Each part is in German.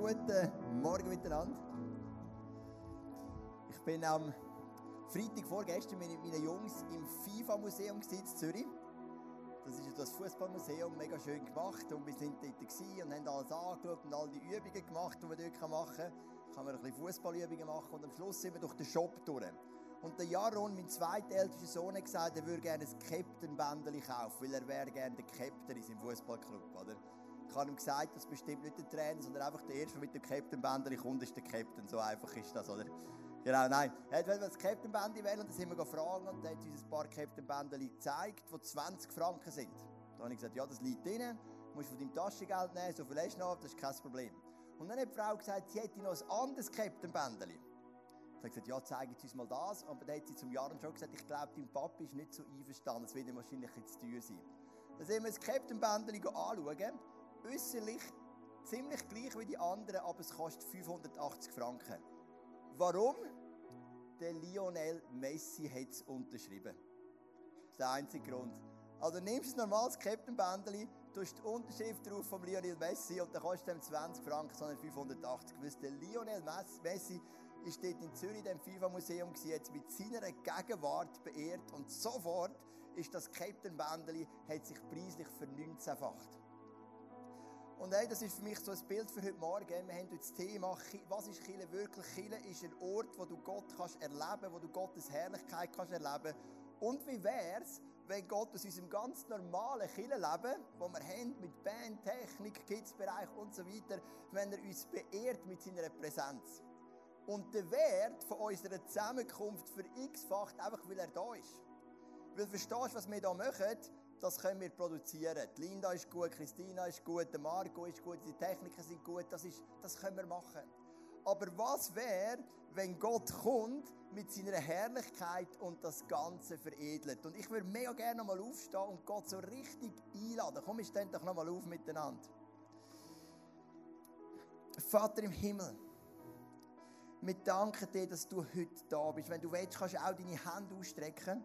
guten Morgen miteinander. Ich bin am Freitag vorgestern mit meinen Jungs im FIFA-Museum in Zürich. Das ist das Fußballmuseum, mega schön gemacht. Und wir sind dort und haben alles angeschaut und all die Übungen gemacht, die man dort machen kann. Kann man ein bisschen Fußballübungen machen und am Schluss sind wir durch den Shop durch. Und der Jaron, mein zweitältester Sohn, hat gesagt, er würde gerne ein Captain-Bändchen kaufen, weil er wäre gerne der Captain in seinem Fußballclub, oder? Ich habe ihm gesagt, das bestimmt nicht der Trainer, sondern einfach der Erste, der mit dem Captain-Bändchen kommt, ist der Captain. So einfach ist das, oder? Genau, nein. Er wollte das Captain-Bändchen wählen und dann sind wir gefragt und er hat uns ein paar Captain-Bändchen gezeigt, die 20 Franken sind. Da habe ich gesagt, ja, das liegt drin, du musst von deinem Taschengeld nehmen, so viel hast du noch, das ist kein Problem. Und dann hat die Frau gesagt, sie hätte noch ein anderes Captain-Bändchen. Ich habe gesagt, ja, zeige uns mal das. Aber dann hat sie zum Jahren schon gesagt, ich glaube, dein Papa ist nicht so einverstanden, es wird ihm wahrscheinlich jetzt teuer sein. Dann sehen wir das Captain-Bändchen anschauen äußerlich ziemlich gleich wie die anderen, aber es kostet 580 Franken. Warum? Der Lionel Messi hat es unterschrieben. Das ist der einzige Grund. Also nimmst du ein normales Captain-Bändchen, tust die Unterschrift drauf vom Lionel Messi und dann kostet es 20 Franken, sondern 580. Weil der Lionel Messi ist dort in Zürich im FIFA-Museum jetzt mit seiner Gegenwart beehrt und sofort ist das Captain-Bändchen, hat sich preislich vernünftigfacht. Und hey, das ist für mich so ein Bild für heute Morgen. Wir haben heute das Thema, was ist Chile wirklich? Chile ist ein Ort, wo du Gott kannst erleben, wo du Gottes Herrlichkeit kannst erleben. Und wie wär's, wenn Gott aus unserem ganz normalen Kirchenleben, wo wir haben, mit Band, Technik, Kidsbereich und so weiter, wenn er uns beehrt mit seiner Präsenz. Und der Wert von unserer Zusammenkunft verx-facht, einfach weil er da ist. Weil verstehst du, was wir hier machen? Das können wir produzieren. Die Linda ist gut, Christina ist gut, der Marco ist gut, die Techniker sind gut, das, ist, das können wir machen. Aber was wäre, wenn Gott kommt mit seiner Herrlichkeit und das Ganze veredelt? Und ich würde mega gerne nochmal aufstehen und Gott so richtig einladen. Komm, wir stehen doch nochmal auf miteinander. Vater im Himmel, wir danken dir, dass du heute da bist. Wenn du willst, kannst du auch deine Hände ausstrecken.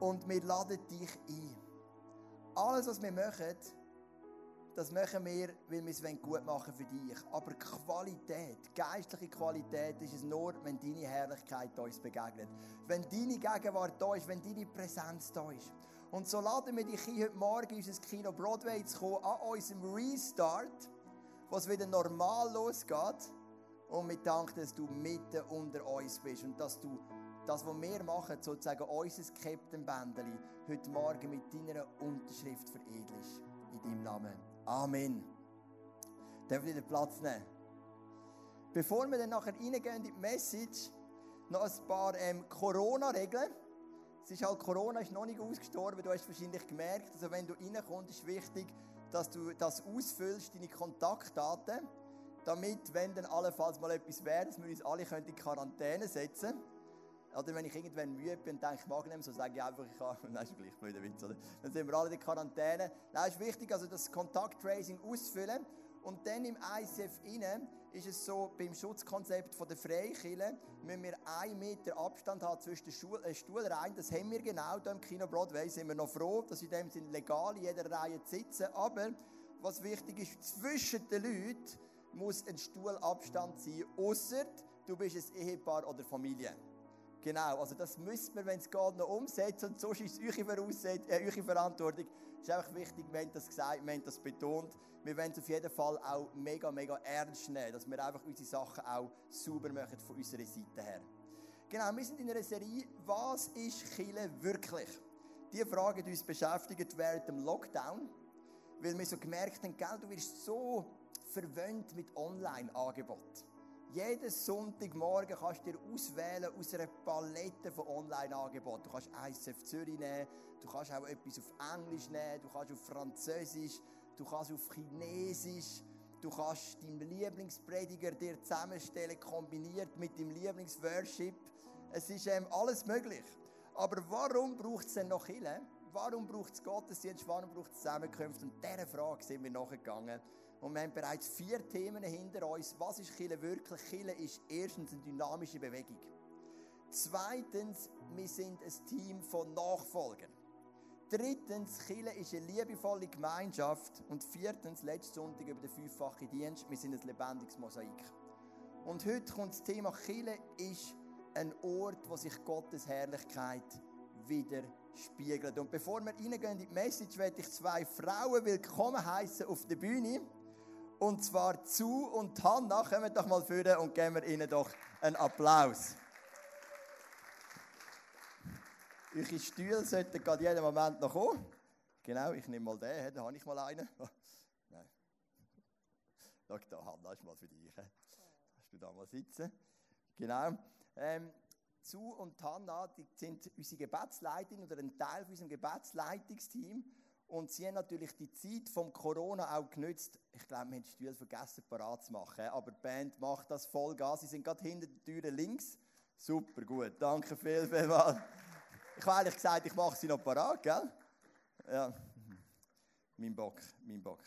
Und wir laden dich ein. Alles, was wir machen, das machen wir, weil wir es gut machen für dich. Aber Qualität, geistliche Qualität ist es nur, wenn deine Herrlichkeit uns begegnet. Wenn deine Gegenwart da ist, wenn deine Präsenz da ist. Und so laden wir dich ein, heute Morgen in unser Kino Broadway zu kommen, an unserem Restart, was wieder normal losgeht. Und wir danken, dass du mitten unter uns bist und dass du das, was wir machen, sozusagen unser Captain-Bändeli, heute Morgen mit deiner Unterschrift veredelst. In deinem Namen. Amen. Darf ich den Platz nehmen? Bevor wir dann nachher reingehen in die Message, noch ein paar ähm, Corona-Regeln. Es ist halt, Corona ist noch nicht ausgestorben, du hast wahrscheinlich gemerkt, also wenn du reinkommst, ist wichtig, dass du das ausfüllst, deine Kontaktdaten, damit, wenn dann allenfalls mal etwas wäre, dass wir uns alle in Quarantäne setzen können. Oder wenn ich irgendwann müde bin und denke, ich mag nicht so sage ich einfach, ich habe, nein, ist gleich blöder Witz, oder? Dann sind wir alle in Quarantäne. Nein, ist wichtig, also das Kontakttracing ausfüllen. Und dann im ICF innen ist es so, beim Schutzkonzept von der Freikirche müssen wir einen Meter Abstand haben zwischen den Stuhl, äh, Stuhlreihen. Das haben wir genau hier im Kino Broadway. Sind wir noch froh, dass in dem Sinne legal in jeder Reihe sitzen. Aber was wichtig ist, zwischen den Leuten muss ein Stuhlabstand sein, außer du bist ein Ehepaar oder Familie. Genau, also das müssen wir, wenn es geht, noch umsetzen. Und sonst ist es eure, äh, eure Verantwortung. Es ist einfach wichtig, wir haben das gesagt, wir haben das betont. Wir wollen es auf jeden Fall auch mega, mega ernst nehmen, dass wir einfach unsere Sachen auch sauber machen von unserer Seite her. Genau, wir sind in einer Serie, was ist Chile wirklich? Die Frage, die uns beschäftigt während dem Lockdown, weil wir so gemerkt haben, gell, du wirst so verwöhnt mit Online-Angeboten. Jeden Sonntagmorgen kannst du dir auswählen aus einer Palette von Online-Angeboten. Du kannst ICF Zürich nehmen, du kannst auch etwas auf Englisch nehmen, du kannst auf Französisch, du kannst auf Chinesisch, du kannst deinen Lieblingsprediger dir zusammenstellen, kombiniert mit deinem Lieblingsworship. Es ist ähm, alles möglich. Aber warum braucht es denn noch Hilfe? Warum braucht es Gottesdienst? Warum braucht es Zusammenkünfte? Und dieser Frage sind wir nachgegangen. Und wir haben bereits vier Themen hinter uns. Was ist Chile wirklich? Chile ist erstens eine dynamische Bewegung. Zweitens, wir sind ein Team von Nachfolgern. Drittens, Chile ist eine liebevolle Gemeinschaft. Und viertens, letzten Sonntag über den fünffachen Dienst, wir sind ein lebendiges Mosaik. Und heute kommt das Thema Chile ist ein Ort, wo sich Gottes Herrlichkeit widerspiegelt. Und bevor wir reingehen in die Message, werde ich zwei Frauen willkommen heißen auf der Bühne. Und zwar zu und Hanna. Kommen doch mal führen und geben wir ihnen doch einen Applaus. Eure Stühle sollten gerade jeden Moment noch kommen. Genau, ich nehme mal den, da habe ich mal einen. Nein. Schau da, Hanna, ist mal für dich. Kannst du da mal sitzen? Genau. Ähm, zu und Hanna, die sind unsere Gebetsleitung oder ein Teil von unserem Gebetsleitungsteam. Und sie haben natürlich die Zeit vom Corona auch genützt. Ich glaube, wir haben die Stühle vergessen, parat zu machen. Aber die Band macht das voll Gas. Sie sind gerade hinter der Tür links. Super, gut. Danke viel, vielmals. Ich habe ehrlich gesagt, ich mache sie noch parat, gell? Ja. Mein Bock, mein Bock.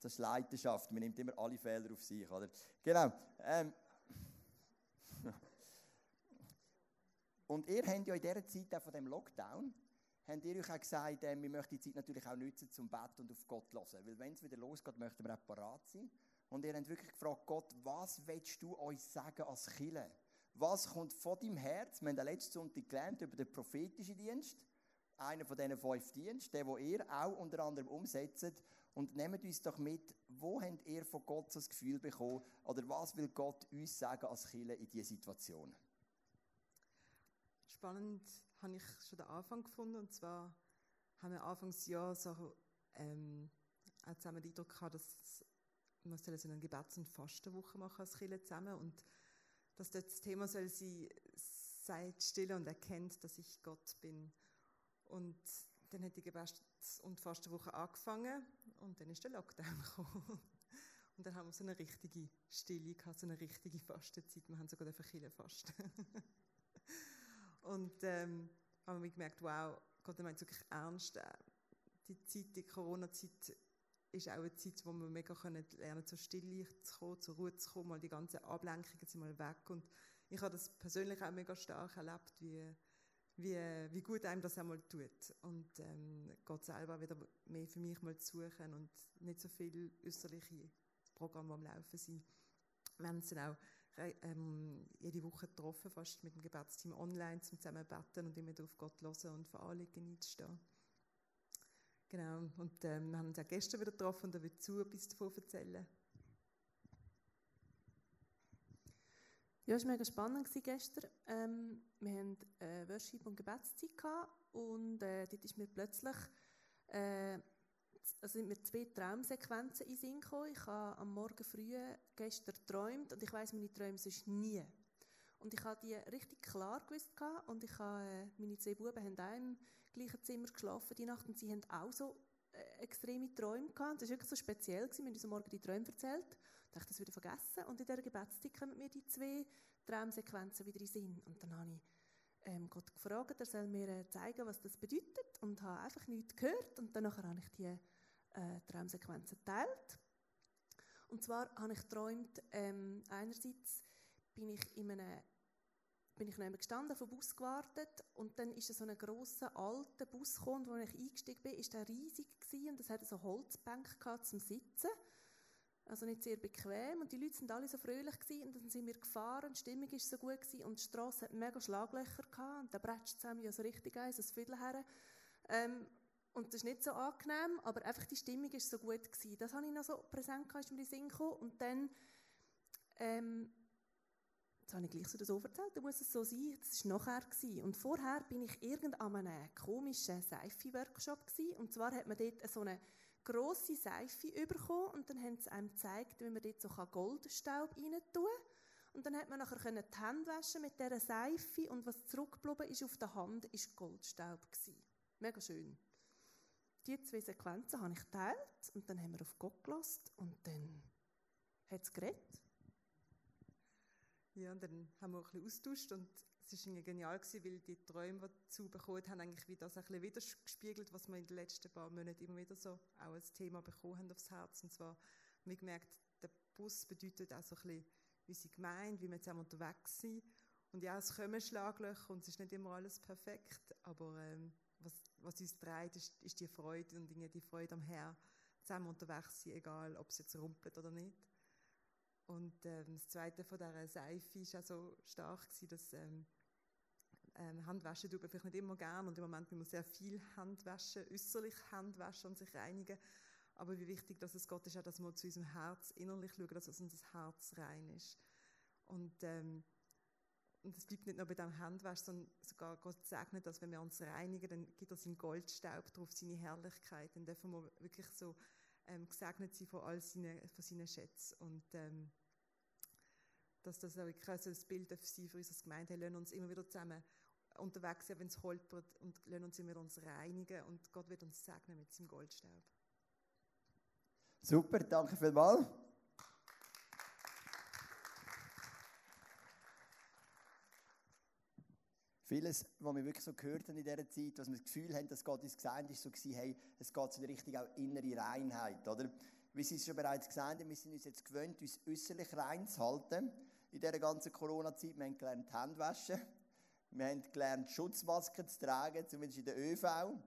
Das ist Leidenschaft. Man nimmt immer alle Fehler auf sich, oder? Genau. Ähm. Und ihr habt ja in dieser Zeit auch von dem Lockdown, habt ihr euch auch gesagt, äh, wir möchten die Zeit natürlich auch nutzen zum Bett und auf Gott hören. Weil wenn es wieder losgeht, möchten wir auch parat sein. Und ihr habt wirklich gefragt, Gott, was willst du uns sagen als Killer? Was kommt von deinem Herz? Wir haben den letzten Sonntag gelernt über den prophetischen Dienst. Einer von diesen fünf Diensten, den, ihr auch unter anderem umsetzt. Und nehmt uns doch mit, wo habt ihr von Gott das Gefühl bekommen? Oder was will Gott uns sagen als Killer in dieser Situation? Spannend habe ich schon den Anfang gefunden. Und zwar haben wir Anfangsjahr so, ähm, auch zusammen den Eindruck gehabt, dass wir so eine Gebets- und Fastenwoche machen als Killer zusammen. Und dass das Thema soll sein, seid still und erkennt, dass ich Gott bin. Und dann hat die Gebets- und Fastenwoche angefangen und dann ist der Lockdown gekommen. Und dann haben wir so eine richtige Stille gehabt, so eine richtige Fastenzeit. Wir haben sogar den fasten. und ähm, haben wir gemerkt, wow, Gott meint wirklich ernst. Äh, die Zeit, die Corona-Zeit ist auch eine Zeit, wo wir mega können lernen zur Stille zu kommen, zur Ruhe zu kommen, mal die ganzen Ablenkungen sind mal weg und ich habe das persönlich auch mega stark erlebt, wie, wie, wie gut einem das einmal tut und ähm, Gott selber wieder mehr für mich mal zu suchen und nicht so viel äußerliche Programme, am Laufen sind. Wir haben uns dann auch ähm, jede Woche getroffen, fast mit dem Gebetsteam online, zum zusammen beten und immer auf Gott hören und für Anliegen einzustehen. Genau, und ähm, wir haben uns auch gestern wieder getroffen und er wird zu etwas davon erzählen. Ja, es war mega spannend gestern. Ähm, wir hatten äh, Worship- und Gebetszeit und äh, dort ist mir plötzlich äh, also sind mir zwei Traumsequenzen in Sinn gekommen. Ich habe am Morgen früh gestern geträumt und ich weiß meine Träume sonst nie. Und ich habe die richtig klar gewusst und ich habe, äh, meine zwei Buben haben auch im gleichen Zimmer geschlafen die Nacht und sie haben auch so äh, extreme Träume gehabt. Das war wirklich so speziell. Gewesen. Wir haben uns am Morgen die Träume erzählt. Ich dachte, das wieder vergessen. Und in dieser Gebetszeit kommen mir die zwei Traumsequenzen wieder in Sinn. Und dann habe ich ähm, Gott gefragt, er soll mir äh, zeigen, was das bedeutet. Und habe einfach nichts gehört. Und dann habe ich die äh, Traumsequenzen geteilt. Und zwar habe ich geträumt, ähm, einerseits bin ich in einem bin ich noch gestanden, auf den Bus gewartet und dann ist so ein grosser, alter Bus gekommen, wo ich eingestiegen bin, ist der riesig gewesen und es hatte so Holzbänke zum Sitzen. Also nicht sehr bequem und die Leute sind alle so fröhlich gewesen und dann sind wir gefahren die Stimmung ist so gut gewesen und die Straße hat mega Schlaglöcher gehabt und da bretscht zusammen ja so richtig ein, so ein Viertel her. Ähm, und das ist nicht so angenehm, aber einfach die Stimmung ist so gut gewesen. Das habe ich noch so präsent gehabt, ist mir in den Sinn gekommen und dann ähm, Jetzt habe ich gleich so das erzählt, da muss es so sein. Das war nachher. Gewesen. Und vorher bin ich irgend an einem komischen Seife-Workshop Und zwar hat man dort so eine grosse Seife bekommen und dann haben sie einem gezeigt, wie man dort so Goldstaub rein tun kann. Und dann hat man nachher die Hände waschen mit dieser Seife und was zurückgeblieben ist auf der Hand, ist Goldstaub gewesen. Mega schön. Die zwei Sequenzen habe ich geteilt und dann haben wir auf Gott gelassen und dann hat es geredet. Ja, und dann haben wir ein bisschen austauscht und es war genial, gewesen, weil die Träume, die dazu bekommen haben, eigentlich wie das ein bisschen widergespiegelt, was wir in den letzten paar Monaten immer wieder so auch als Thema bekommen haben aufs Herz. Und zwar haben wir gemerkt, der Bus bedeutet auch so ein bisschen unsere Gemeinde, wie wir zusammen unterwegs sind. Und ja, es kommen Schlaglöcher und es ist nicht immer alles perfekt, aber ähm, was, was uns treibt, ist, ist die Freude und die Freude am Herrn zusammen unterwegs sein, egal ob es jetzt rumpelt oder nicht. Und ähm, das Zweite von dieser Seife war auch so stark, gewesen, dass ähm, ähm, Handwaschen tut man vielleicht nicht immer gern und im Moment muss man sehr viel Handwaschen, äußerlich Handwaschen und sich reinigen. Aber wie wichtig dass es Gott ist, auch, dass wir zu unserem Herz innerlich schauen, dass unser Herz rein ist. Und ähm, und es bleibt nicht nur bei dem Handwasch, sondern sogar Gott segnet, dass wenn wir uns reinigen, dann gibt er seinen Goldstaub drauf, seine Herrlichkeit. Dann dürfen wir wirklich so ähm, gesegnet sein von all seinen, von seinen Schätzen. Und ähm, dass das auch wirklich so ein Bild sein für unsere Gemeinde. Wir uns immer wieder zusammen unterwegs sein, wenn es holpert und lassen uns immer uns reinigen und Gott wird uns segnen mit seinem Goldstaub. Super, danke vielmals. Vieles, was wir wirklich so gehört haben in dieser Zeit, was wir das Gefühl haben, dass Gott uns gesagt ist, so gewesen, hey, es geht in Richtung auch innere Reinheit, oder? Wie Sie es schon bereits gesagt haben, wir sind uns jetzt gewöhnt, uns äußerlich rein zu halten in dieser ganzen Corona-Zeit. Wir haben gelernt, Hände waschen. Wir haben gelernt, Schutzmasken zu tragen, zumindest in der ÖV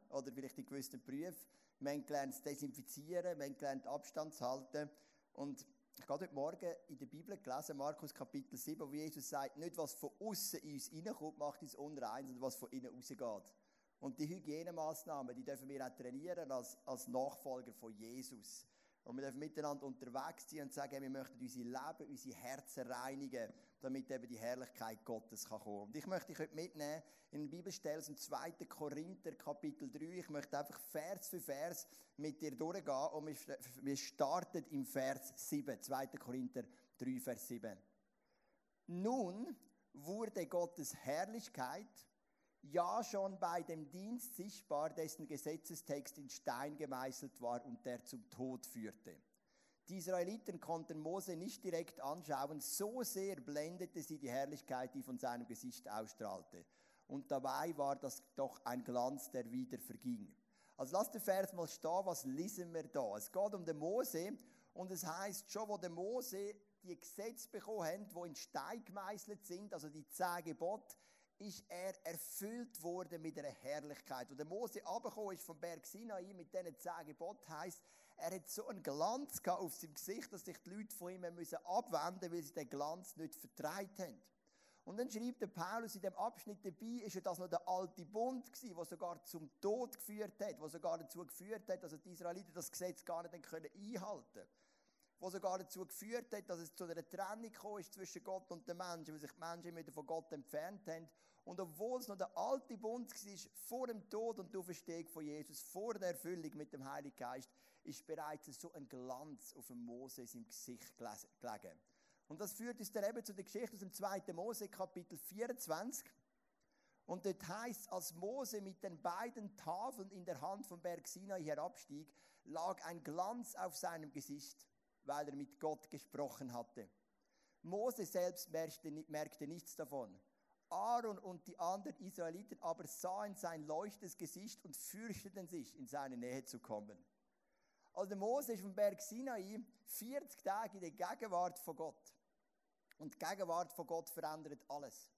oder vielleicht in gewissen Berufen. Wir haben gelernt, zu desinfizieren. Wir haben gelernt, Abstand zu halten. Und ich habe heute Morgen in der Bibel gelesen, Markus Kapitel 7, wo Jesus sagt, nicht was von außen in uns reinkommt, macht uns unrein, sondern was von innen rausgeht. Und die Hygienemaßnahmen, die dürfen wir auch trainieren als, als Nachfolger von Jesus. Und wir dürfen miteinander unterwegs sein und sagen, wir möchten unser Leben, unsere Herzen reinigen, damit eben die Herrlichkeit Gottes kann kommen. Und ich möchte dich heute mitnehmen in eine Bibelstelle aus dem 2. Korinther, Kapitel 3. Ich möchte einfach Vers für Vers mit dir durchgehen und wir starten im Vers 7, 2. Korinther 3, Vers 7. Nun wurde Gottes Herrlichkeit ja schon bei dem Dienst sichtbar, dessen Gesetzestext in Stein gemeißelt war und der zum Tod führte. Die Israeliten konnten Mose nicht direkt anschauen, so sehr blendete sie die Herrlichkeit, die von seinem Gesicht ausstrahlte. Und dabei war das doch ein Glanz, der wieder verging. Also lass den Vers mal stehen, was lesen wir da? Es geht um den Mose und es heißt schon, wo der Mose die Gesetze bekommen hat, die in Stein gemeißelt sind, also die zehn Gebote, ist er erfüllt worden mit einer Herrlichkeit. Und der Mose abgekommen ist vom Berg Sinai mit diesen zehn Geboten, heisst, er hat so einen Glanz auf seinem Gesicht, dass sich die Leute von ihm müssen abwenden weil sie den Glanz nicht vertreibt haben. Und dann schreibt der Paulus in dem Abschnitt dabei, ist ja das noch der alte Bund gewesen, der sogar zum Tod geführt hat, der sogar dazu geführt hat, dass die Israeliten das Gesetz gar nicht einhalten können was sogar dazu geführt hat, dass es zu einer Trennung gekommen ist zwischen Gott und den Menschen, weil sich die Menschen wieder von Gott entfernt haben. Und obwohl es noch der alte Bund war, vor dem Tod und der Auferstehung von Jesus, vor der Erfüllung mit dem Heiligen Geist, ist bereits so ein Glanz auf dem Mose in seinem Gesicht gelegen. Und das führt uns dann eben zu der Geschichte aus dem 2. Mose, Kapitel 24. Und dort heißt als Mose mit den beiden Tafeln in der Hand vom Berg Sinai herabstieg, lag ein Glanz auf seinem Gesicht weil er mit Gott gesprochen hatte. Mose selbst merkte, merkte nichts davon. Aaron und die anderen Israeliten aber sahen sein leuchtendes Gesicht und fürchteten sich, in seine Nähe zu kommen. Also Mose ist vom Berg Sinai 40 Tage in der Gegenwart von Gott. Und die Gegenwart von Gott verändert alles.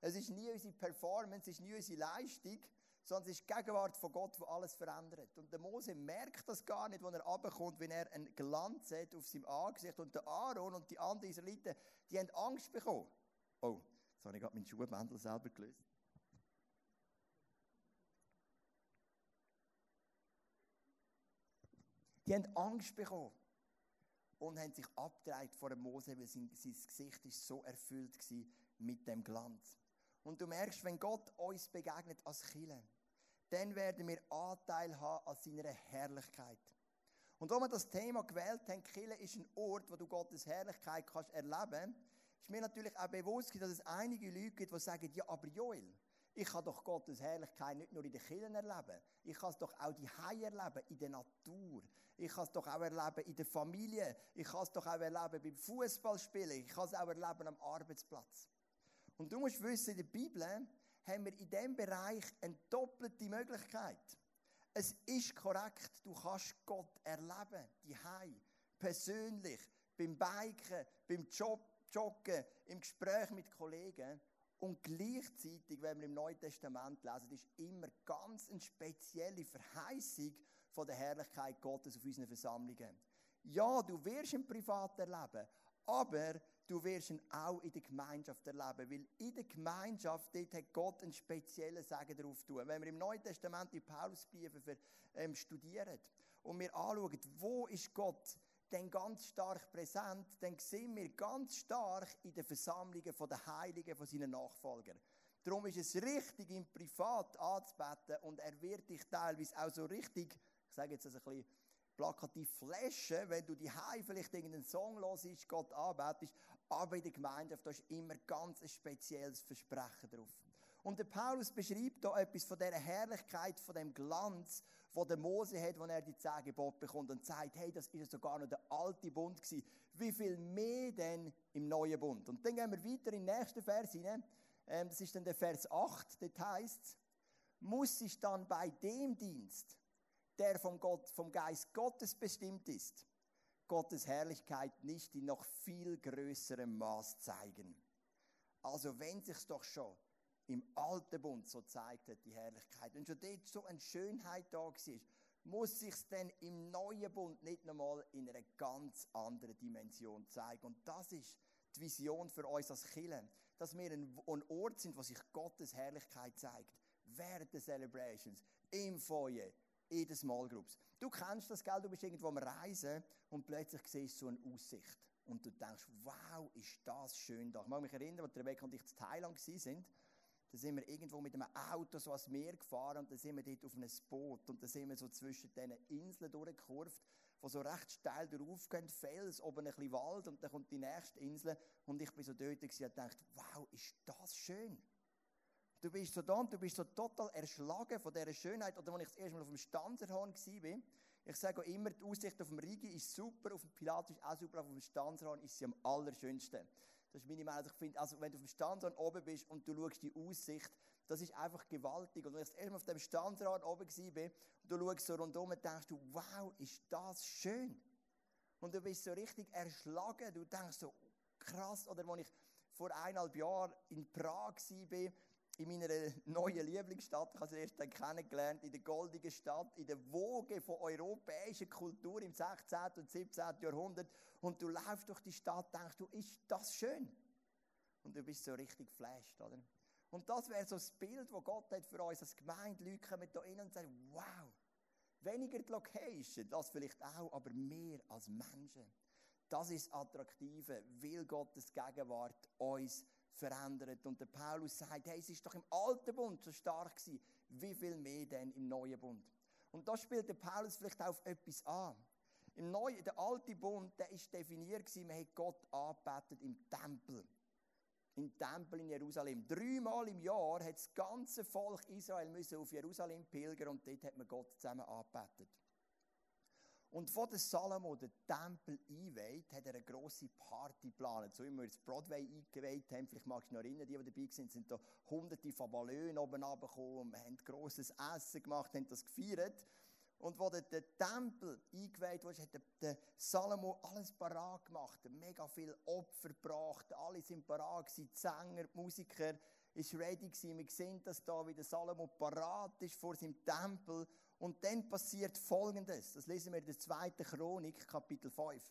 Es ist nie unsere Performance, es ist nie unsere Leistung, sondern es ist die Gegenwart von Gott, die alles verändert. Und der Mose merkt das gar nicht, wenn er runterkommt, wenn er einen Glanz hat auf seinem Angesicht. Und der Aaron und die anderen Israeliten, die haben Angst bekommen. Oh, jetzt habe ich gerade meinen Schuhbändel selber gelöst. Die haben Angst bekommen und haben sich abgedreht vor dem Mose, weil sein, sein Gesicht ist so erfüllt war mit dem Glanz. Und du merkst, wenn Gott uns begegnet als Chile, dann werden wir Anteil haben an seiner Herrlichkeit. Und wo wir das Thema gewählt haben, Kille ist ein Ort, wo du Gottes Herrlichkeit kannst erleben ist mir natürlich auch bewusst, dass es einige Leute gibt, die sagen, ja, aber Joel, ich kann doch Gottes Herrlichkeit nicht nur in den Kirchen erleben, ich kann es doch auch die erleben, in der Natur. Ich kann es doch auch erleben in der Familie. Ich kann es doch auch erleben beim Fußballspielen. Ich kann es auch erleben am Arbeitsplatz. Und du musst wissen, in der Bibel haben wir in diesem Bereich eine doppelte Möglichkeit. Es ist korrekt, du kannst Gott erleben, die persönlich, beim Biken, beim Job, Joggen, im Gespräch mit Kollegen. Und gleichzeitig, wenn wir im Neuen Testament lesen, ist immer ganz eine spezielle Verheißung von der Herrlichkeit Gottes auf unseren Versammlungen. Ja, du wirst ihn privat erleben, aber du wirst ihn auch in der Gemeinschaft erleben, weil in der Gemeinschaft, dort hat Gott einen speziellen Segen darauf tun. Wenn wir im Neuen Testament die Paulusbriefe für, ähm, studieren und wir anschauen, wo ist Gott dann ganz stark präsent, dann sehen wir ganz stark in den Versammlungen den Heiligen, von seinen Nachfolgern. Darum ist es richtig, ihn privat anzubeten und er wird dich teilweise auch so richtig, ich sage jetzt das ein bisschen plakativ flashen, wenn du die vielleicht irgendeinen Song hörst, Gott anbetest, aber in der Gemeinde, da ist immer ganz ein spezielles Versprechen drauf. Und der Paulus beschreibt da etwas von dieser Herrlichkeit, von dem Glanz, wo der Mose hat, wenn er die zehn Gebote bekommt und sagt, hey, das ist sogar noch der alte Bund gewesen. Wie viel mehr denn im neuen Bund? Und dann gehen wir weiter in den nächsten Vers hinein. Ähm, das ist dann der Vers 8, dort heißt muss ich dann bei dem Dienst, der vom, Gott, vom Geist Gottes bestimmt ist, Gottes Herrlichkeit nicht in noch viel größerem Maß zeigen. Also wenn sich's doch schon im alten Bund so zeigt hat, die Herrlichkeit, wenn schon dort so eine Schönheit da war, muss sich's denn im neuen Bund nicht nochmal in einer ganz anderen Dimension zeigen. Und das ist die Vision für uns als Kirche, dass wir ein, Ort sind, wo sich Gottes Herrlichkeit zeigt. Während der Celebrations, im Feuer, in den Small Groups. Du kennst das, gell? Du bist irgendwo am Reisen und plötzlich siehst du so eine Aussicht. Und du denkst, wow, ist das schön da. Ich mag mich erinnern, als Rebecca und ich in Thailand waren. Da sind wir irgendwo mit einem Auto so ans Meer gefahren und dann sind wir dort auf einem Boot und dann sind wir so zwischen diesen Inseln durchgekurvt, wo so recht steil drauf gehen, Fels, oben ein bisschen Wald und dann kommt die nächste Insel und ich bin so dort und dachte, wow, ist das schön. Du bist so da und du bist so total erschlagen von dieser Schönheit. Oder als ich das erste Mal auf dem Stanzerhorn war, ich sage auch immer, die Aussicht auf dem Rigi ist super, auf dem Pilatus ist auch super, aber auf dem Stanzerhorn ist sie am allerschönsten. Das ist meine Meinung. Also ich finde, also wenn du auf dem Stanzerhorn oben bist und du schaust die Aussicht, das ist einfach gewaltig. Und wenn ich das erste Mal auf dem Stanzerhorn oben war und du schaust so rundum und denkst du, wow, ist das schön. Und du bist so richtig erschlagen. Du denkst so, krass. Oder als ich vor eineinhalb Jahren in Prag war, in meiner neuen Lieblingsstadt, ich habe sie erst kennengelernt, in der goldigen Stadt, in der Woge von europäischer Kultur im 16. und 17. Jahrhundert. Und du läufst durch die Stadt, denkst du, ist das schön? Und du bist so richtig geflasht, oder? Und das wäre so das Bild, das Gott hat für uns als Gemeinde. Leute kommen da rein und sagen, wow, weniger die Location, das vielleicht auch, aber mehr als Menschen. Das ist das Attraktive, weil Gottes Gegenwart uns verändert. Und der Paulus sagt, hey, es ist doch im alten Bund so stark gewesen. Wie viel mehr denn im neuen Bund? Und da spielt der Paulus vielleicht auf etwas an. Im neuen, der alte Bund, der ist definiert gewesen, man hat Gott angebetet im Tempel. Im Tempel in Jerusalem. Dreimal im Jahr hat das ganze Volk Israel müssen auf Jerusalem pilgern und dort hat man Gott zusammen angebetet. Und wo der Salomo den Tempel einweiht, hat er eine grosse Party geplant. So wie wir jetzt Broadway eingeweiht haben, vielleicht magst du noch erinnern, die, die dabei sind, sind da hunderte von Ballonen oben runtergekommen, haben grosses Essen gemacht, haben das gefeiert. Und wo der, Tempel eingeweiht wurde, hat der, der Salomo alles parat gemacht, mega viel Opfer gebracht, alle sind parat gewesen, die Sänger, die Musiker, ist ready gewesen. Wir sehen das da, wie der Salomo parat ist vor seinem Tempel und dann passiert Folgendes. Das lesen wir in der zweiten Chronik, Kapitel 5.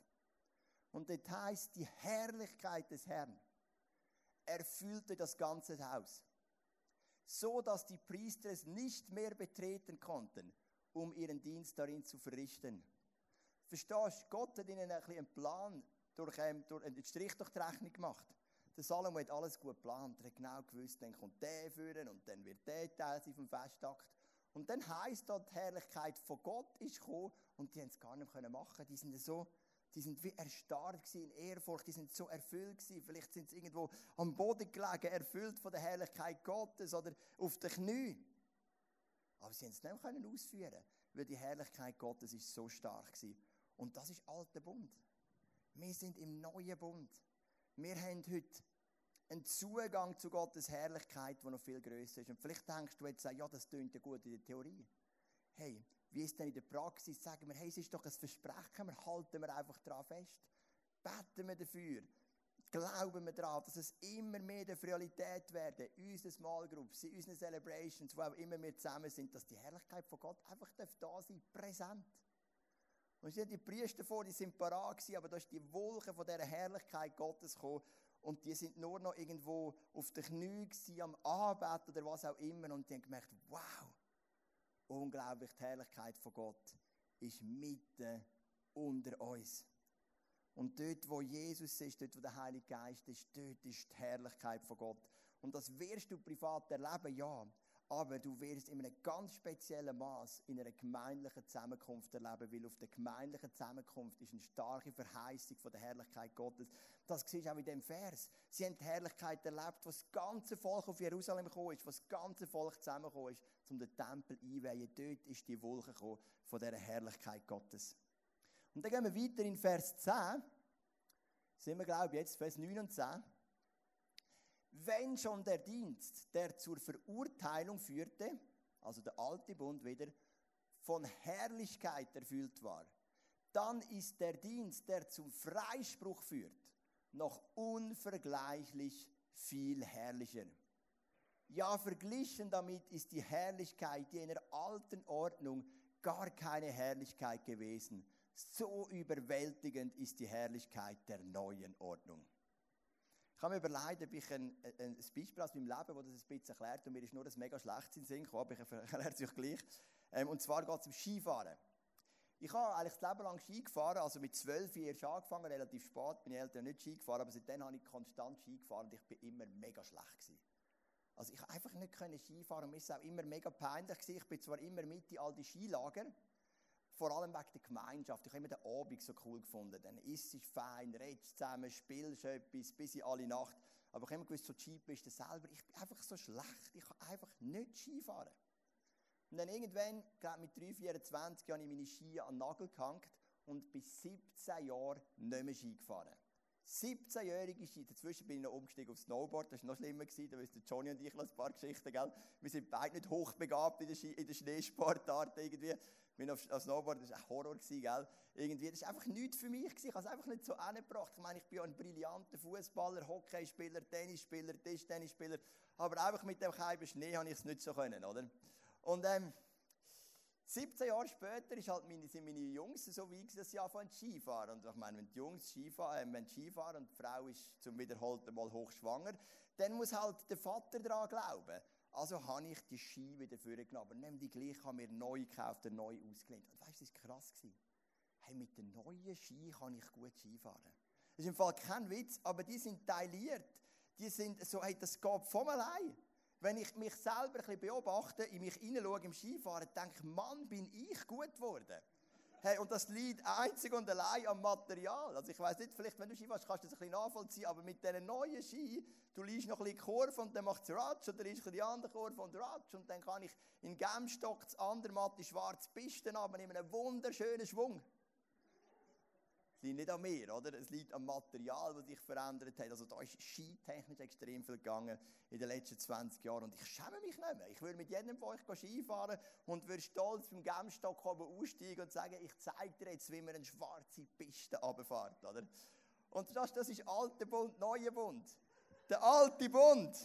Und dort heißt, die Herrlichkeit des Herrn erfüllte das ganze Haus. So dass die Priester es nicht mehr betreten konnten, um ihren Dienst darin zu verrichten. Verstehst du? Gott hat ihnen ein bisschen einen Plan durch, ähm, durch einen Strich durch die Rechnung gemacht. Der Salomo hat alles gut geplant. Er hat genau gewusst, dann kommt der führen und dann wird der Teil sein vom Festakt. Und dann heisst dort, die Herrlichkeit von Gott ist gekommen und die haben es gar nicht machen Die sind so, die sind wie erstarrt in Ehrfurcht, die sind so erfüllt gewesen. Vielleicht sind sie irgendwo am Boden gelegen, erfüllt von der Herrlichkeit Gottes oder auf den Knien. Aber sie haben es nicht mehr ausführen weil die Herrlichkeit Gottes ist so stark gewesen. Und das ist alter Bund. Wir sind im neuen Bund. Wir haben heute ein Zugang zu Gottes Herrlichkeit, der noch viel größer ist. Und vielleicht denkst du jetzt, ja, das klingt ja gut in der Theorie. Hey, wie ist denn in der Praxis? Sagen wir, hey, es ist doch ein Versprechen, wir halten wir einfach daran fest. Beten wir dafür. glauben wir daran, dass es immer mehr der Realität werden, in unseren Small Groups, in unseren Celebrations, wo auch immer wir zusammen sind, dass die Herrlichkeit von Gott einfach da sein präsent. Und die Priester vor, die sind parat gewesen, aber da ist die Wolke von dieser Herrlichkeit Gottes gekommen und die sind nur noch irgendwo auf den Knien gewesen, am Anbeten oder was auch immer und die haben gemerkt, wow, unglaublich, die Herrlichkeit von Gott ist mitten unter uns. Und dort, wo Jesus ist, dort, wo der Heilige Geist ist, dort ist die Herrlichkeit von Gott. Und das wirst du privat erleben, ja. Aber du wirst in einem ganz speziellen Maß in einer gemeindlichen Zusammenkunft erleben, weil auf der gemeindlichen Zusammenkunft ist eine starke Verheißung von der Herrlichkeit Gottes. Das siehst du auch in dem Vers. Sie haben die Herrlichkeit erlebt, was das ganze Volk auf Jerusalem gekommen ist, was das ganze Volk zusammengekommen ist, um den Tempel einweihen. Dort ist die Wolke gekommen von dieser Herrlichkeit Gottes. Und dann gehen wir weiter in Vers 10. Sind wir, glaube ich, jetzt Vers 9 und 10. Wenn schon der Dienst, der zur Verurteilung führte, also der alte Bund wieder, von Herrlichkeit erfüllt war, dann ist der Dienst, der zum Freispruch führt, noch unvergleichlich viel herrlicher. Ja, verglichen damit ist die Herrlichkeit jener alten Ordnung gar keine Herrlichkeit gewesen. So überwältigend ist die Herrlichkeit der neuen Ordnung. Ich habe mir überlegt, ob ich ein, ein Beispiel aus meinem Leben, das das ein bisschen erklärt, und mir ist nur das mega schlecht in Sinn gekommen, aber ich erkläre es euch gleich. Ähm, und zwar geht es um Skifahren. Ich habe eigentlich das Leben lang Ski gefahren, also mit zwölf Jahren angefangen, relativ spät, ich Eltern nicht Ski gefahren, aber seitdem habe ich konstant Ski gefahren und ich bin immer mega schlecht gewesen. Also ich einfach nicht Ski fahren und es auch immer mega peinlich gewesen. Ich bin zwar immer mit in all die Skilager, vor allem wegen der Gemeinschaft. Ich habe immer den Abend so cool gefunden. Dann isst es fein, redest zusammen, spielst etwas, bis in alle Nacht. Aber ich habe immer gewusst, so cheap bist du selber. Ich bin einfach so schlecht. Ich kann einfach nicht Ski fahren. Und dann irgendwann, glaube mit 3, 24, habe ich meine Ski an den Nagel gehängt und bis 17 Jahren nicht mehr Ski gefahren. 17-jährige Ski. Dazwischen bin ich noch umgestiegen aufs Snowboard. Das war noch schlimmer. Gewesen. Da wissen Johnny und ich ein paar Geschichten. Gell? Wir sind beide nicht hochbegabt in der, Ski, in der Schneesportart irgendwie. Auf Snowboard, war ein Horror, gell? Irgendwie, das war einfach nichts für mich. Ich habe es einfach nicht so angebracht. Ich meine, ich bin ja ein brillanter Fußballer, Hockeyspieler, Tennisspieler, Tischtennisspieler. Aber einfach mit dem kalten Schnee habe ich es nicht so können, oder? Und ähm, 17 Jahre später ist halt meine, sind meine Jungs so weit, dass sie anfangen Skifahren. Und ich meine, wenn die Jungs Skifahren, äh, wenn Skifahren und die Frau ist zum wiederholten Mal hochschwanger, dann muss halt der Vater daran glauben. Also habe ich die Ski wieder vorgenommen. Aber nimm die gleich, habe mir neu gekauft neu ausgelehnt. Und weißt du, das war krass. Hey, mit den neuen Ski kann ich gut Skifahren. Das ist im Fall kein Witz, aber die sind tailliert. Die sind so, hey, das geht von allein. Wenn ich mich selber ein bisschen beobachte, in mich hineinschaue im Skifahren, denke ich, Mann, bin ich gut geworden. Hey, und das liegt einzig und allein am Material. Also ich weiß nicht, vielleicht wenn du Ski fährst, kannst du das ein bisschen nachvollziehen, aber mit diesen neuen Ski, du liest noch ein bisschen Kurve und dann macht es Ratsch oder liest die andere Kurve und Ratsch und dann kann ich in Gemstock das andere matte schwarze Pisten aber in einem wunderschönen Schwung. Liegt nicht an mir, oder? Es liegt am Material, das sich verändert hat. Also da ist skitechnisch extrem viel gegangen in den letzten 20 Jahren. Und ich schäme mich nicht mehr. Ich würde mit jedem von euch Skifahren und würde stolz beim Gemstock oben aussteigen und sagen, ich zeige dir jetzt, wie man eine schwarze Piste runterfährt, oder? Und das, das ist alter Bund, neuer Bund. Der alte Bund.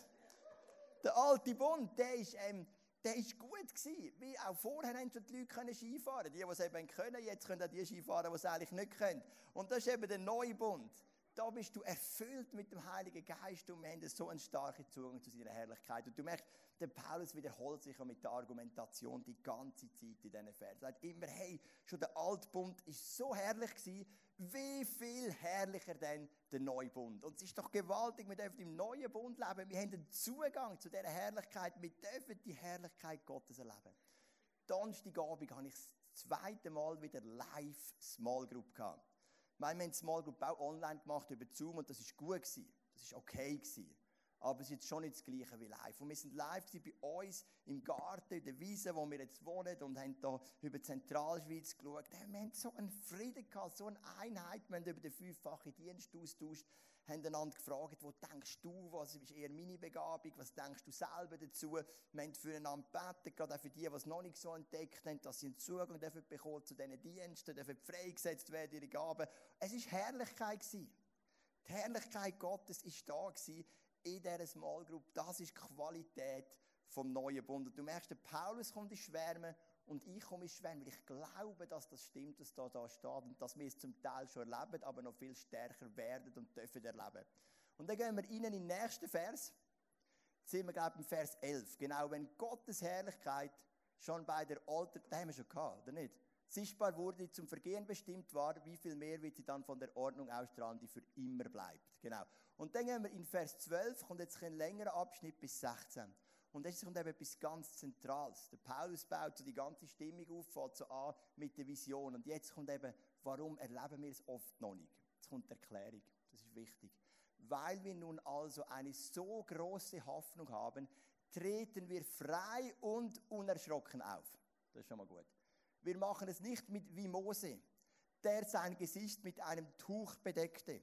Der alte Bund, der ist, ähm, der ist gut gewesen. Wie auch vorher haben schon die Leute können Skifahren. Die, die es eben können, jetzt können auch die Skifahren, die es eigentlich nicht können. Und das ist eben der neue Bund. Da bist du erfüllt mit dem Heiligen Geist und wir haben so einen starken Zugang zu seiner Herrlichkeit. Und du merkst, der Paulus wiederholt sich mit der Argumentation die ganze Zeit in diesen Versen. Er sagt immer, hey, schon der Altbund ist so herrlich gewesen, wie viel herrlicher denn der Neubund. Und es ist doch gewaltig, wir dürfen im neuen Bund leben. Wir haben den Zugang zu dieser Herrlichkeit. Wir dürfen die Herrlichkeit Gottes erleben. Donnerstagabend habe ich das zweite Mal wieder live Small Group gehabt. Wir haben Small Group auch online gemacht über Zoom und das ist gut gewesen. Das ist okay gewesen. Aber es ist jetzt schon nicht das Gleiche wie live. Und wir sind live bei uns im Garten, in der Wiese, wo wir jetzt wohnen und haben da über Zentralschweiz geschaut. Wir haben so einen Frieden gehabt, so eine Einheit. Wir haben über den fünffachen Dienst austauscht, haben einander gefragt, wo denkst du, was ist eher meine Begabung, was denkst du selber dazu? Wir haben füreinander gebeten, gerade auch für die, die es noch nicht so entdeckt haben, dass sie einen Zugang dürfen bekommen zu diesen Diensten, dürfen freigesetzt werden, ihre Gaben. Es war Herrlichkeit gewesen. Die Herrlichkeit Gottes ist da gewesen in dieser Small Group. Das ist die Qualität vom neuen Bund. Und du merkst, der Paulus kommt in Schwärmen und ich komme in Schwärmen, weil ich glaube, dass das stimmt, was da, da steht und dass wir es zum Teil schon erleben, aber noch viel stärker werden und dürfen erleben. Und dann gehen wir rein in den nächsten Vers. Jetzt sind wir, glaube ich, im Vers 11. Genau, wenn Gottes Herrlichkeit schon bei der Alter, da haben wir schon gehabt, oder nicht? Sichtbar wurde, zum Vergehen bestimmt war, wie viel mehr wird sie dann von der Ordnung ausstrahlen, die für immer bleibt. Genau. Und dann gehen wir in Vers 12, kommt jetzt ein längerer Abschnitt bis 16. Und jetzt kommt eben etwas ganz Zentrales. Der Paulus baut so die ganze Stimmung auf, fängt so an mit der Vision. Und jetzt kommt eben, warum erleben wir es oft noch nicht? Jetzt kommt die Erklärung. Das ist wichtig. Weil wir nun also eine so große Hoffnung haben, treten wir frei und unerschrocken auf. Das ist schon mal gut. Wir machen es nicht mit wie Mose, der sein Gesicht mit einem Tuch bedeckte,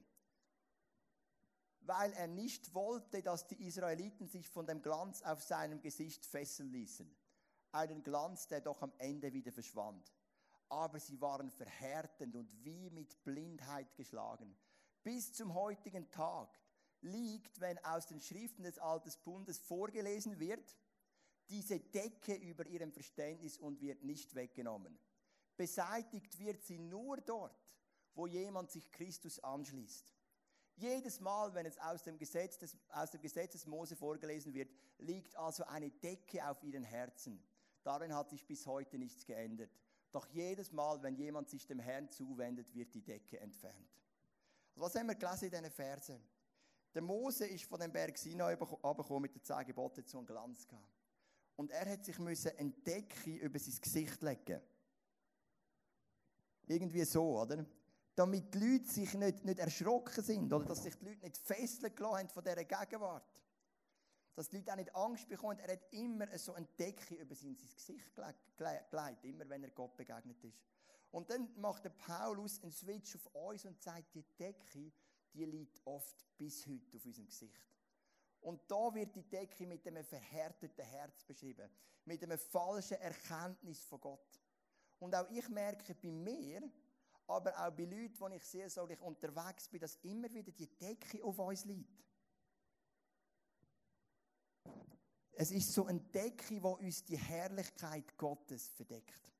weil er nicht wollte, dass die Israeliten sich von dem Glanz auf seinem Gesicht fesseln ließen. Einen Glanz, der doch am Ende wieder verschwand. Aber sie waren verhärtend und wie mit Blindheit geschlagen. Bis zum heutigen Tag liegt, wenn aus den Schriften des Alten Bundes vorgelesen wird, diese Decke über ihrem Verständnis und wird nicht weggenommen. Beseitigt wird sie nur dort, wo jemand sich Christus anschließt. Jedes Mal, wenn es aus dem, Gesetz des, aus dem Gesetz des Mose vorgelesen wird, liegt also eine Decke auf ihren Herzen. Darin hat sich bis heute nichts geändert. Doch jedes Mal, wenn jemand sich dem Herrn zuwendet, wird die Decke entfernt. Also was haben wir gelesen in diesen Versen? Der Mose ist von dem Berg Sinai abgekommen mit den zehn Geboten zu einem Glanz gehabt. Und er hat sich müssen eine Decke über sein Gesicht legen. Irgendwie so, oder? Damit die Leute sich nicht, nicht erschrocken sind oder dass sich die Leute nicht fesseln gelassen haben von dieser Gegenwart. Dass die Leute auch nicht Angst bekommen. Er hat immer so eine Decke über sein Gesicht gelegt, immer wenn er Gott begegnet ist. Und dann macht der Paulus einen Switch auf uns und sagt, die Decke, die liegt oft bis heute auf unserem Gesicht. Und da wird die Decke mit einem verhärteten Herz beschrieben, mit einem falschen Erkenntnis von Gott. Und auch ich merke bei mir, aber auch bei Leuten, wo ich sehr so unterwegs bin, dass immer wieder die Decke auf uns liegt. Es ist so eine Decke, wo uns die Herrlichkeit Gottes verdeckt.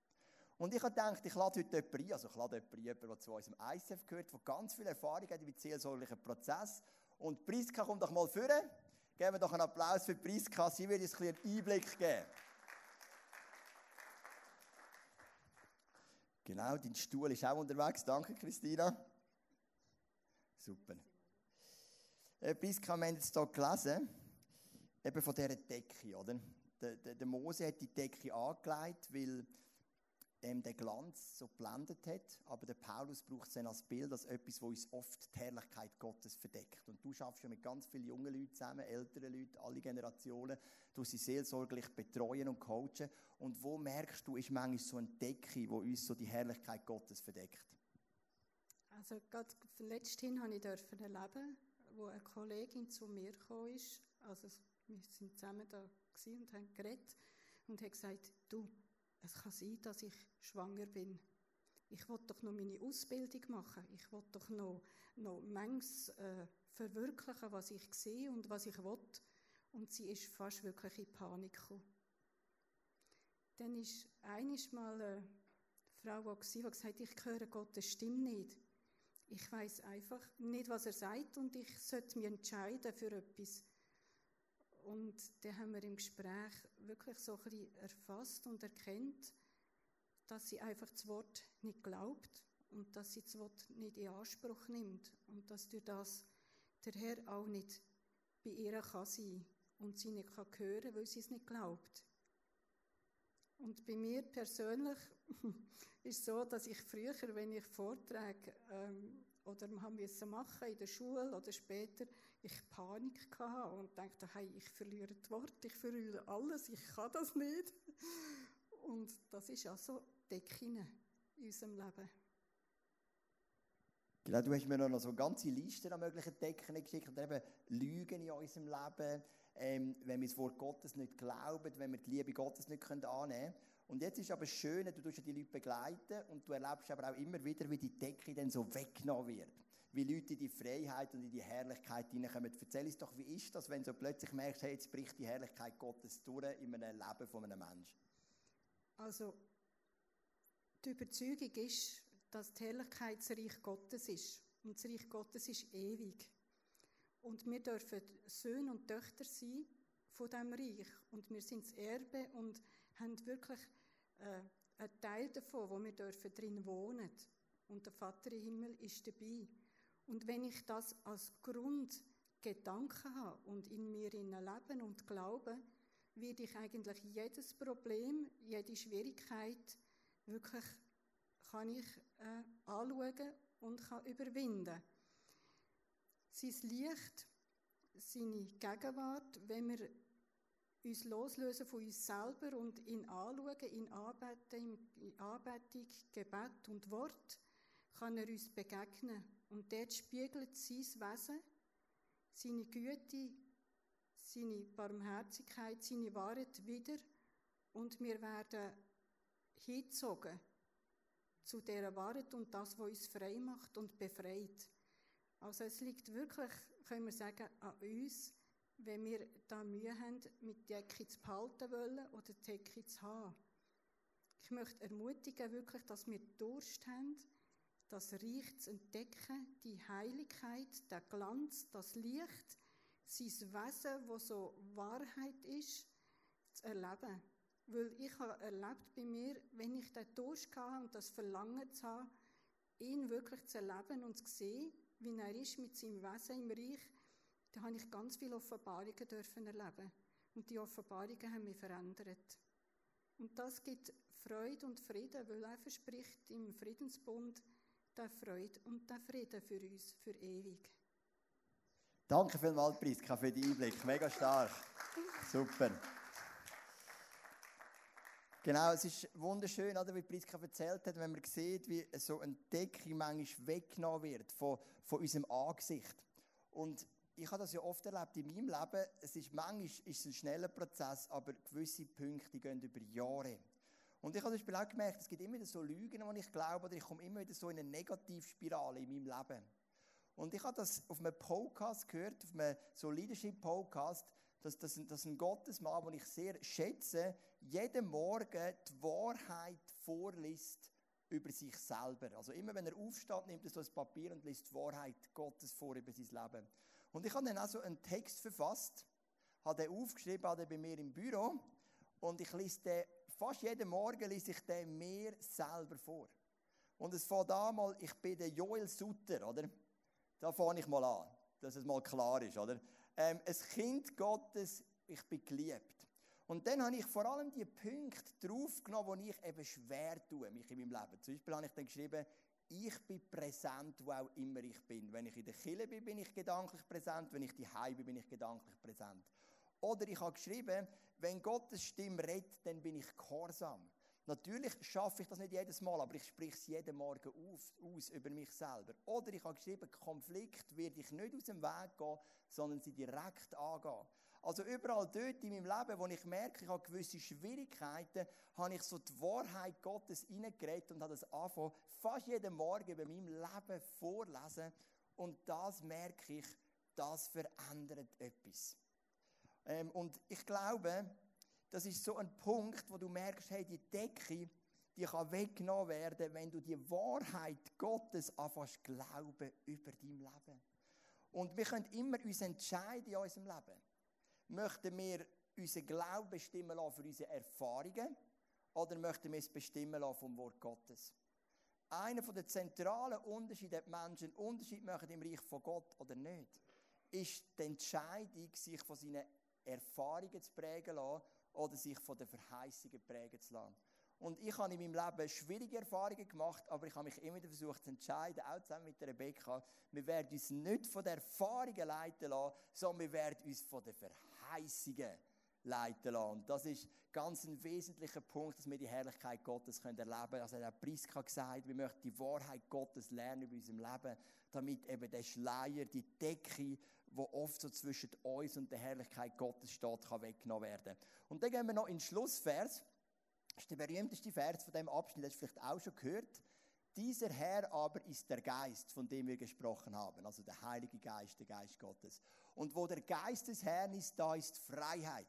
Und ich habe gedacht, ich lade heute jemanden ein, also ich lade jemanden ein, der zu unserem ICF gehört, der ganz viel Erfahrung hat mit seelsorglichen Prozess. Und Priska, komm doch mal vor. Geben wir doch einen Applaus für Priska, sie wird uns ein einen Einblick geben. Genau, dein Stuhl ist auch unterwegs. Danke, Christina. Super. Priska, wir haben jetzt hier gelesen, eben von dieser Decke, oder? Der, der, der Mose hat die Decke angelegt, weil ähm, der Glanz so blendet hat. Aber der Paulus braucht es dann als Bild, als etwas, wo uns oft die Herrlichkeit Gottes verdeckt. Und du schaffst ja mit ganz vielen jungen Leuten zusammen, älteren Leuten, alle Generationen, du sie seelsorglich betreuen und coachen. Und wo merkst du, ist manchmal so eine Decke, wo uns so die Herrlichkeit Gottes verdeckt? Also gerade letzthin habe ich dürfen erleben, wo eine Kollegin zu mir gekommen ist. Also wir sind zusammen da und haben geredet und hat gesagt, du, es kann sein, dass ich schwanger bin. Ich will doch noch meine Ausbildung machen. Ich will doch noch, noch manches äh, verwirklichen, was ich sehe und was ich will. Und sie ist fast wirklich in Panik gekommen. Dann ist einiges mal eine Frau, die gesagt hat, ich höre Gottes Stimme nicht. Ich weiß einfach nicht, was er sagt und ich sollte mich entscheiden für etwas. Und dann haben wir im Gespräch wirklich so ein erfasst und erkennt, dass sie einfach das Wort nicht glaubt und dass sie das Wort nicht in Anspruch nimmt und dass durch das der Herr auch nicht bei ihr kann sein und sie nicht kann hören, weil sie es nicht glaubt. Und bei mir persönlich ist so, dass ich früher, wenn ich Vorträge ähm, oder haben müssen machen in der Schule oder später, ich Panik hatte und dachte, hey, ich verliere das Wort, ich verliere alles, ich kann das nicht. Und das ist also Decken in unserem Leben. Genau, du hast mir noch so ganze Liste an möglichen Decken geschickt, und eben Lügen in unserem Leben, ähm, wenn wir das Wort Gottes nicht glauben, wenn wir die Liebe Gottes nicht annehmen können. Und jetzt ist aber schön, du tust ja die Leute begleiten und du erlebst aber auch immer wieder, wie die Decke dann so weggenommen wird. Wie Leute in die Freiheit und in die Herrlichkeit hineinkommen. Erzähl uns doch, wie ist das, wenn du plötzlich merkst, hey, jetzt bricht die Herrlichkeit Gottes durch in einem Leben von einem Menschen? Also, die Überzeugung ist, dass die Herrlichkeit das Reich Gottes ist. Und das Reich Gottes ist ewig. Und wir dürfen Söhne und Töchter sein von diesem Reich. Und wir sind das Erbe und haben wirklich äh, einen Teil davon, wo wir dürfen drin wohnen. Und der Vater im Himmel ist dabei. Und wenn ich das als Grundgedanke habe und in mir leben und glaube, werde ich eigentlich jedes Problem, jede Schwierigkeit wirklich kann ich äh, anschauen und kann überwinden. Sein Licht, seine Gegenwart, wenn wir uns loslösen von uns selber und ihn anschauen, ihn anbeten, in Anbetung, Gebet und Wort, kann er uns begegnen. Und dort spiegelt sein Wesen, seine Güte, seine Barmherzigkeit, seine Wahrheit wieder und wir werden hingezogen zu dieser Wahrheit und das, was uns frei macht und befreit. Also es liegt wirklich, können wir sagen, an uns, wenn wir da Mühe haben, mit der Decke zu behalten wollen oder die Decke zu haben. Ich möchte ermutigen, wirklich, dass wir Durst haben, das Reich zu entdecken, die Heiligkeit, der Glanz, das Licht, sein Wesen, wo so Wahrheit ist, zu erleben. Weil ich habe erlebt bei mir, wenn ich den Durst hatte und das Verlangen zu ihn wirklich zu erleben und zu sehen, wie er ist mit seinem Wesen im Reich, da habe ich ganz viele Offenbarungen dürfen erleben. Und die Offenbarungen haben mich verändert. Und das gibt Freude und Frieden, weil er verspricht im Friedensbund der Freude und der Frieden für uns, für ewig. Danke vielmals, Priska, für den Einblick. Mega stark. Super. Genau, es ist wunderschön, oder, wie Priska erzählt hat, wenn man sieht, wie so ein Decke manchmal weggenommen wird von, von unserem Angesicht. Und ich habe das ja oft erlebt in meinem Leben. Es ist manchmal ist es ein schneller Prozess, aber gewisse Punkte gehen über Jahre. Und ich habe zum Beispiel auch gemerkt, es gibt immer wieder so Lügen, die ich glaube, oder ich komme immer wieder so in eine Negativspirale in meinem Leben. Und ich habe das auf einem Podcast gehört, auf einem so Leadership-Podcast, dass, dass, dass ein Gottesmann, den ich sehr schätze, jeden Morgen die Wahrheit vorliest über sich selber. Also immer wenn er aufsteht, nimmt er so ein Papier und liest die Wahrheit Gottes vor über sein Leben. Und ich habe dann auch so einen Text verfasst, habe den aufgeschrieben, habe den bei mir im Büro und ich lese den, fast jeden Morgen lese ich den mir selber vor. Und es fängt an mal, ich bin der Joel Sutter, oder? Da fange ich mal an, dass es mal klar ist, oder? Ähm, ein Kind Gottes, ich bin geliebt. Und dann habe ich vor allem die Punkte draufgenommen, die ich eben schwer tue, mich in meinem Leben. Zum Beispiel habe ich dann geschrieben, ich bin präsent, wo auch immer ich bin. Wenn ich in der Kille bin, bin ich gedanklich präsent. Wenn ich die bin, bin ich gedanklich präsent. Oder ich habe geschrieben, wenn Gottes Stimme redet, dann bin ich gehorsam. Natürlich schaffe ich das nicht jedes Mal, aber ich spreche es jeden Morgen auf, aus über mich selber. Oder ich habe geschrieben, Konflikt werde ich nicht aus dem Weg gehen, sondern sie direkt angehen. Also überall dort in meinem Leben, wo ich merke, ich habe gewisse Schwierigkeiten, habe ich so die Wahrheit Gottes hineingeredet und habe das angefangen, fast jeden Morgen über meinem Leben vorlesen. Und das merke ich, das verändert etwas. Ähm, und ich glaube, das ist so ein Punkt, wo du merkst, hey, die Decke, die kann weggenommen werden, wenn du die Wahrheit Gottes anfängst glauben über dein Leben. Und wir können immer uns entscheiden in unserem Leben. Möchten wir unseren Glauben bestimmen lassen für unsere Erfahrungen oder möchten wir es bestimmen lassen vom Wort Gottes? Einer der zentralen Unterschiede, ob Menschen einen Unterschied machen im Reich von Gott oder nicht, ist die Entscheidung, sich von seinen Erfahrungen zu prägen lassen oder sich von den Verheißungen prägen zu lassen. Und ich habe in meinem Leben schwierige Erfahrungen gemacht, aber ich habe mich immer wieder versucht zu entscheiden, auch zusammen mit Rebecca, wir werden uns nicht von den Erfahrungen leiten lassen, sondern wir werden uns von den Verheißungen leiten lassen. Und das ist ganz ein wesentlicher Punkt, dass wir die Herrlichkeit Gottes können erleben können. Also hat auch Priska gesagt, wir möchten die Wahrheit Gottes lernen in unserem Leben, damit eben der Schleier, die Decke, wo oft so zwischen uns und der Herrlichkeit Gottes steht, kann weggenommen werden. Und dann gehen wir noch in den Schlussvers. Das ist der berühmteste Vers von dem Abschnitt, das hast du vielleicht auch schon gehört. Dieser Herr aber ist der Geist, von dem wir gesprochen haben, also der Heilige Geist, der Geist Gottes. Und wo der Geist des Herrn ist, da ist Freiheit.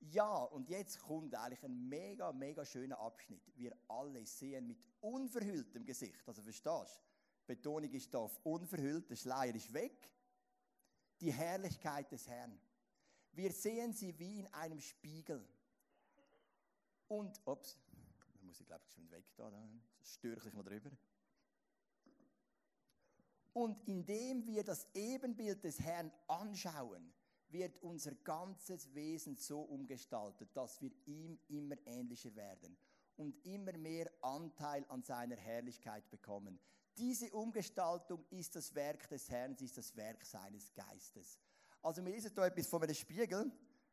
Ja, und jetzt kommt eigentlich ein mega, mega schöner Abschnitt. Wir alle sehen mit unverhülltem Gesicht. Also verstehst du? Betonung ist da auf unverhüllt, der Schleier ist weg. Die Herrlichkeit des Herrn. Wir sehen sie wie in einem Spiegel. Und, ups, da muss ich glaube ich schon weg da, da störe ich mal drüber. Und indem wir das Ebenbild des Herrn anschauen, wird unser ganzes Wesen so umgestaltet, dass wir ihm immer ähnlicher werden und immer mehr Anteil an seiner Herrlichkeit bekommen. Diese Umgestaltung ist das Werk des Herrn, ist das Werk seines Geistes. Also wir lesen hier etwas von einem Spiegel.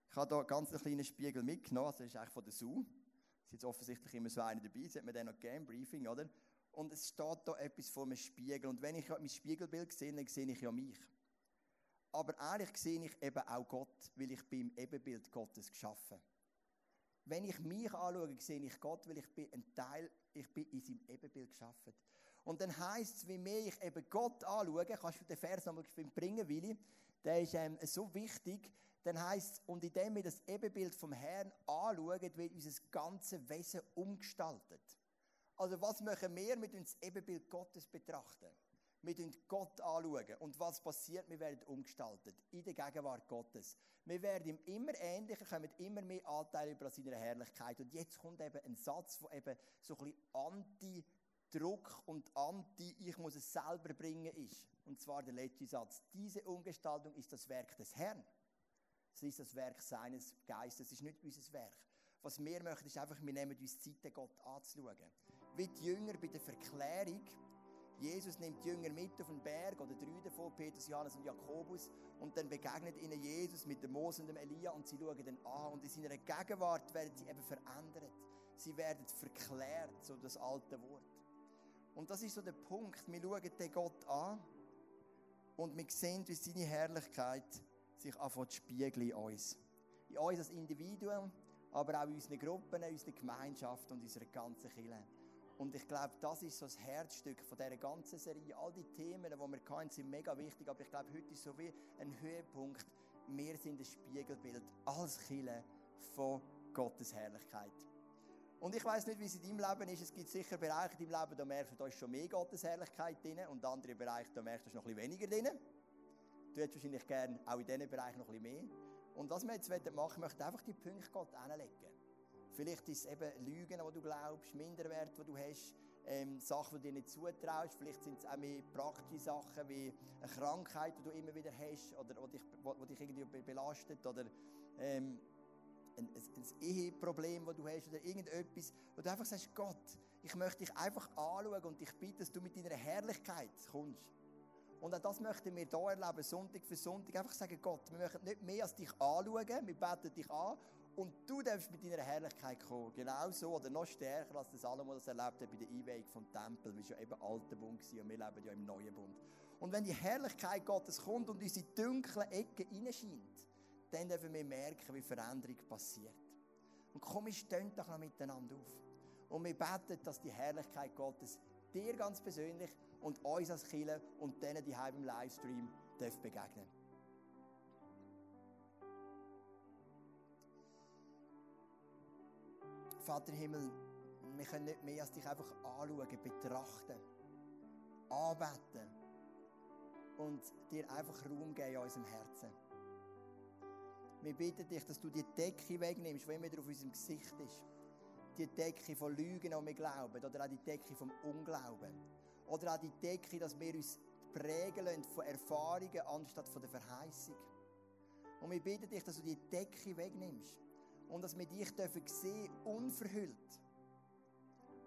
Ich habe hier ganz einen kleinen Spiegel mitgenommen, also das ist eigentlich von der Su. Es jetzt offensichtlich immer so einer dabei, das hat man dann noch gegeben, Briefing, oder? Und es steht hier etwas von einem Spiegel. Und wenn ich mein Spiegelbild sehe, dann sehe ich ja mich. Aber eigentlich sehe ich eben auch Gott, weil ich bin im Ebenbild Gottes geschaffen. Wenn ich mich anschaue, sehe ich Gott, weil ich bin ein Teil, ich bin in seinem Ebenbild geschaffen. Und dann heißt es, wie mehr ich eben Gott anschaue, kannst du den Vers nochmal bringen, Willi, der ist ähm, so wichtig, dann heißt es, und indem wir das Ebenbild vom Herrn anschauen, wird unser ganzes Wesen umgestaltet. Also was machen wir mit uns Ebenbild Gottes betrachten? Wir schauen Gott anschauen. Und was passiert? Wir werden umgestaltet. In der Gegenwart Gottes. Wir werden ihm immer ähnlicher, kommen immer mehr Anteile über seine Herrlichkeit. Und jetzt kommt eben ein Satz, der eben so ein bisschen Anti-Druck und Anti, ich muss es selber bringen ist. Und zwar der letzte Satz. Diese Umgestaltung ist das Werk des Herrn. Es ist das Werk seines Geistes. Es ist nicht unser Werk. Was wir möchten, ist einfach, wir nehmen uns Zeit, Gott anzuschauen. Wie die Jünger bei der Verklärung Jesus nimmt die Jünger mit auf den Berg, oder drei davon, Petrus, Johannes und Jakobus, und dann begegnet ihnen Jesus mit dem Mose und dem Elia und sie schauen dann an und in seiner Gegenwart werden sie eben verändert. Sie werden verklärt, so das alte Wort. Und das ist so der Punkt. Wir schauen den Gott an und wir sehen, wie seine Herrlichkeit sich anfängt zu spiegeln in uns. In uns als Individuum, aber auch in unseren Gruppen, in unserer Gemeinschaft und in unserer ganzen Kirche. Und ich glaube, das ist so das Herzstück von dieser ganzen Serie. All die Themen, die wir kennen, sind mega wichtig, aber ich glaube, heute ist so wie ein Höhepunkt. Wir sind ein Spiegelbild als Kille von Gottes Herrlichkeit. Und ich weiß nicht, wie es in deinem Leben ist. Es gibt sicher Bereiche in deinem Leben, da merkst du, da ist schon mehr Gottes Herrlichkeit drin und andere Bereiche, da merkst du noch ein weniger drin. Du hättest wahrscheinlich gerne auch in diesen Bereichen noch ein mehr. Und was wir jetzt machen wollen, möchte einfach die Punkte Gott anlegen. Vielleicht ist es eben Lügen, die du glaubst, Minderwert, die du hast, ähm, Sachen, die du dir nicht zutraust. Vielleicht sind es auch mehr praktische Sachen wie eine Krankheit, die du immer wieder hast oder die dich, dich irgendwie belastet oder ähm, ein, ein, Eheproblem, das du hast oder irgendetwas, wo du einfach sagst, Gott, ich möchte dich einfach anschauen und ich bitte, dass du mit deiner Herrlichkeit kommst. Und auch das möchten wir hier erleben, Sonntag für Sonntag. Einfach sagen, Gott, wir möchten nicht mehr als dich anschauen, wir beten dich an und du darfst mit deiner Herrlichkeit kommen. Genauso oder noch stärker, als das Salomo das erlebt hat bei der Einweihung vom Tempel. Das war ja eben alter Bund und wir leben ja im neuen Bund. Und wenn die Herrlichkeit Gottes kommt und unsere dunklen Ecken hineinscheint, dann dürfen wir merken, wie Veränderung passiert. Und komm, wir stehen doch noch miteinander auf. Und wir beten, dass die Herrlichkeit Gottes dir ganz persönlich und uns als Killer und denen, die im Livestream begegnen Vater Himmel, wir können nicht mehr als dich einfach anschauen, betrachten, anbeten und dir einfach Raum geben in unserem Herzen. Wir bitten dich, dass du die Decke wegnimmst, die immer auf unserem Gesicht ist. Die Decke von Lügen, die wir glauben, oder auch die Decke vom Unglauben. Oder auch die Decke, dass wir uns prägen lassen von Erfahrungen anstatt von der Verheißung. Und wir bitten dich, dass du die Decke wegnimmst und dass wir dich dürfen sehen, unverhüllt.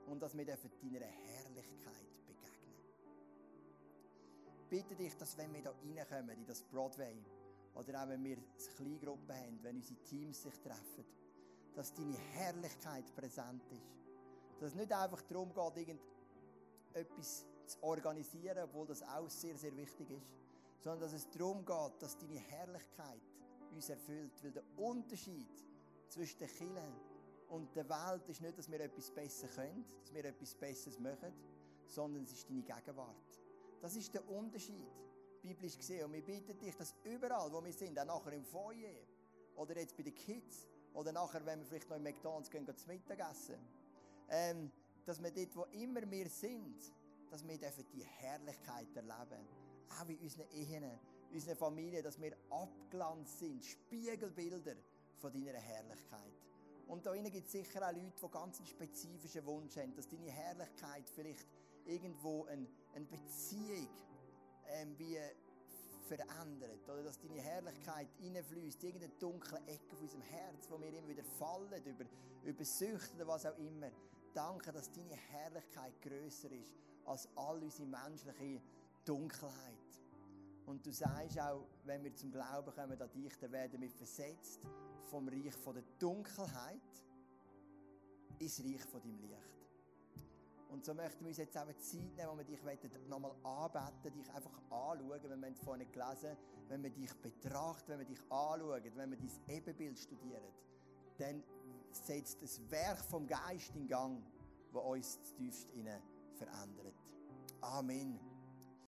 Und dass wir dürfen deiner Herrlichkeit begegnen. Bitte dich, dass wenn wir da reinkommen, in das Broadway, oder auch wenn wir Kleingruppen haben, wenn unsere Teams sich treffen, dass deine Herrlichkeit präsent ist. Dass es nicht einfach darum geht, irgendetwas zu organisieren, obwohl das auch sehr, sehr wichtig ist, sondern dass es darum geht, dass deine Herrlichkeit uns erfüllt. Weil der Unterschied zwischen den Kindern und der Welt ist nicht, dass wir etwas besser können, dass wir etwas Besseres machen, sondern es ist deine Gegenwart. Das ist der Unterschied, biblisch gesehen. Und wir bitten dich, dass überall, wo wir sind, auch nachher im Foyer oder jetzt bei den Kids oder nachher, wenn wir vielleicht noch in McDonalds gehen, gehen zum Mittagessen, ähm, dass wir dort, wo immer wir sind, dass wir dürfen die Herrlichkeit erleben. Auch in unseren Ehen, in unseren Familien, dass wir abglanzt sind, Spiegelbilder von deiner Herrlichkeit. Und da gibt es sicher auch Leute, die ganz einen spezifischen Wunsch haben, dass deine Herrlichkeit vielleicht irgendwo eine, eine Beziehung ähm, wie verändert. Oder dass deine Herrlichkeit reinfließt, irgendeine dunkle Ecke von unserem Herz, wo wir immer wieder fallen, über, über Süchte oder was auch immer. Danke, dass deine Herrlichkeit größer ist als all unsere menschliche Dunkelheit. Und du sagst auch, wenn wir zum Glauben kommen an dich, dann werden wir versetzt vom Reich von der Dunkelheit ins Reich von deinem Licht. Und so möchten wir uns jetzt auch Zeit nehmen, wo wir dich nochmal anbeten, dich einfach anschauen, wenn wir vorhin gelesen wenn wir dich betrachten, wenn wir dich anschauen, wenn wir dein Ebenbild studieren, dann setzt das Werk vom Geist in Gang, das uns tiefst verändert. Amen.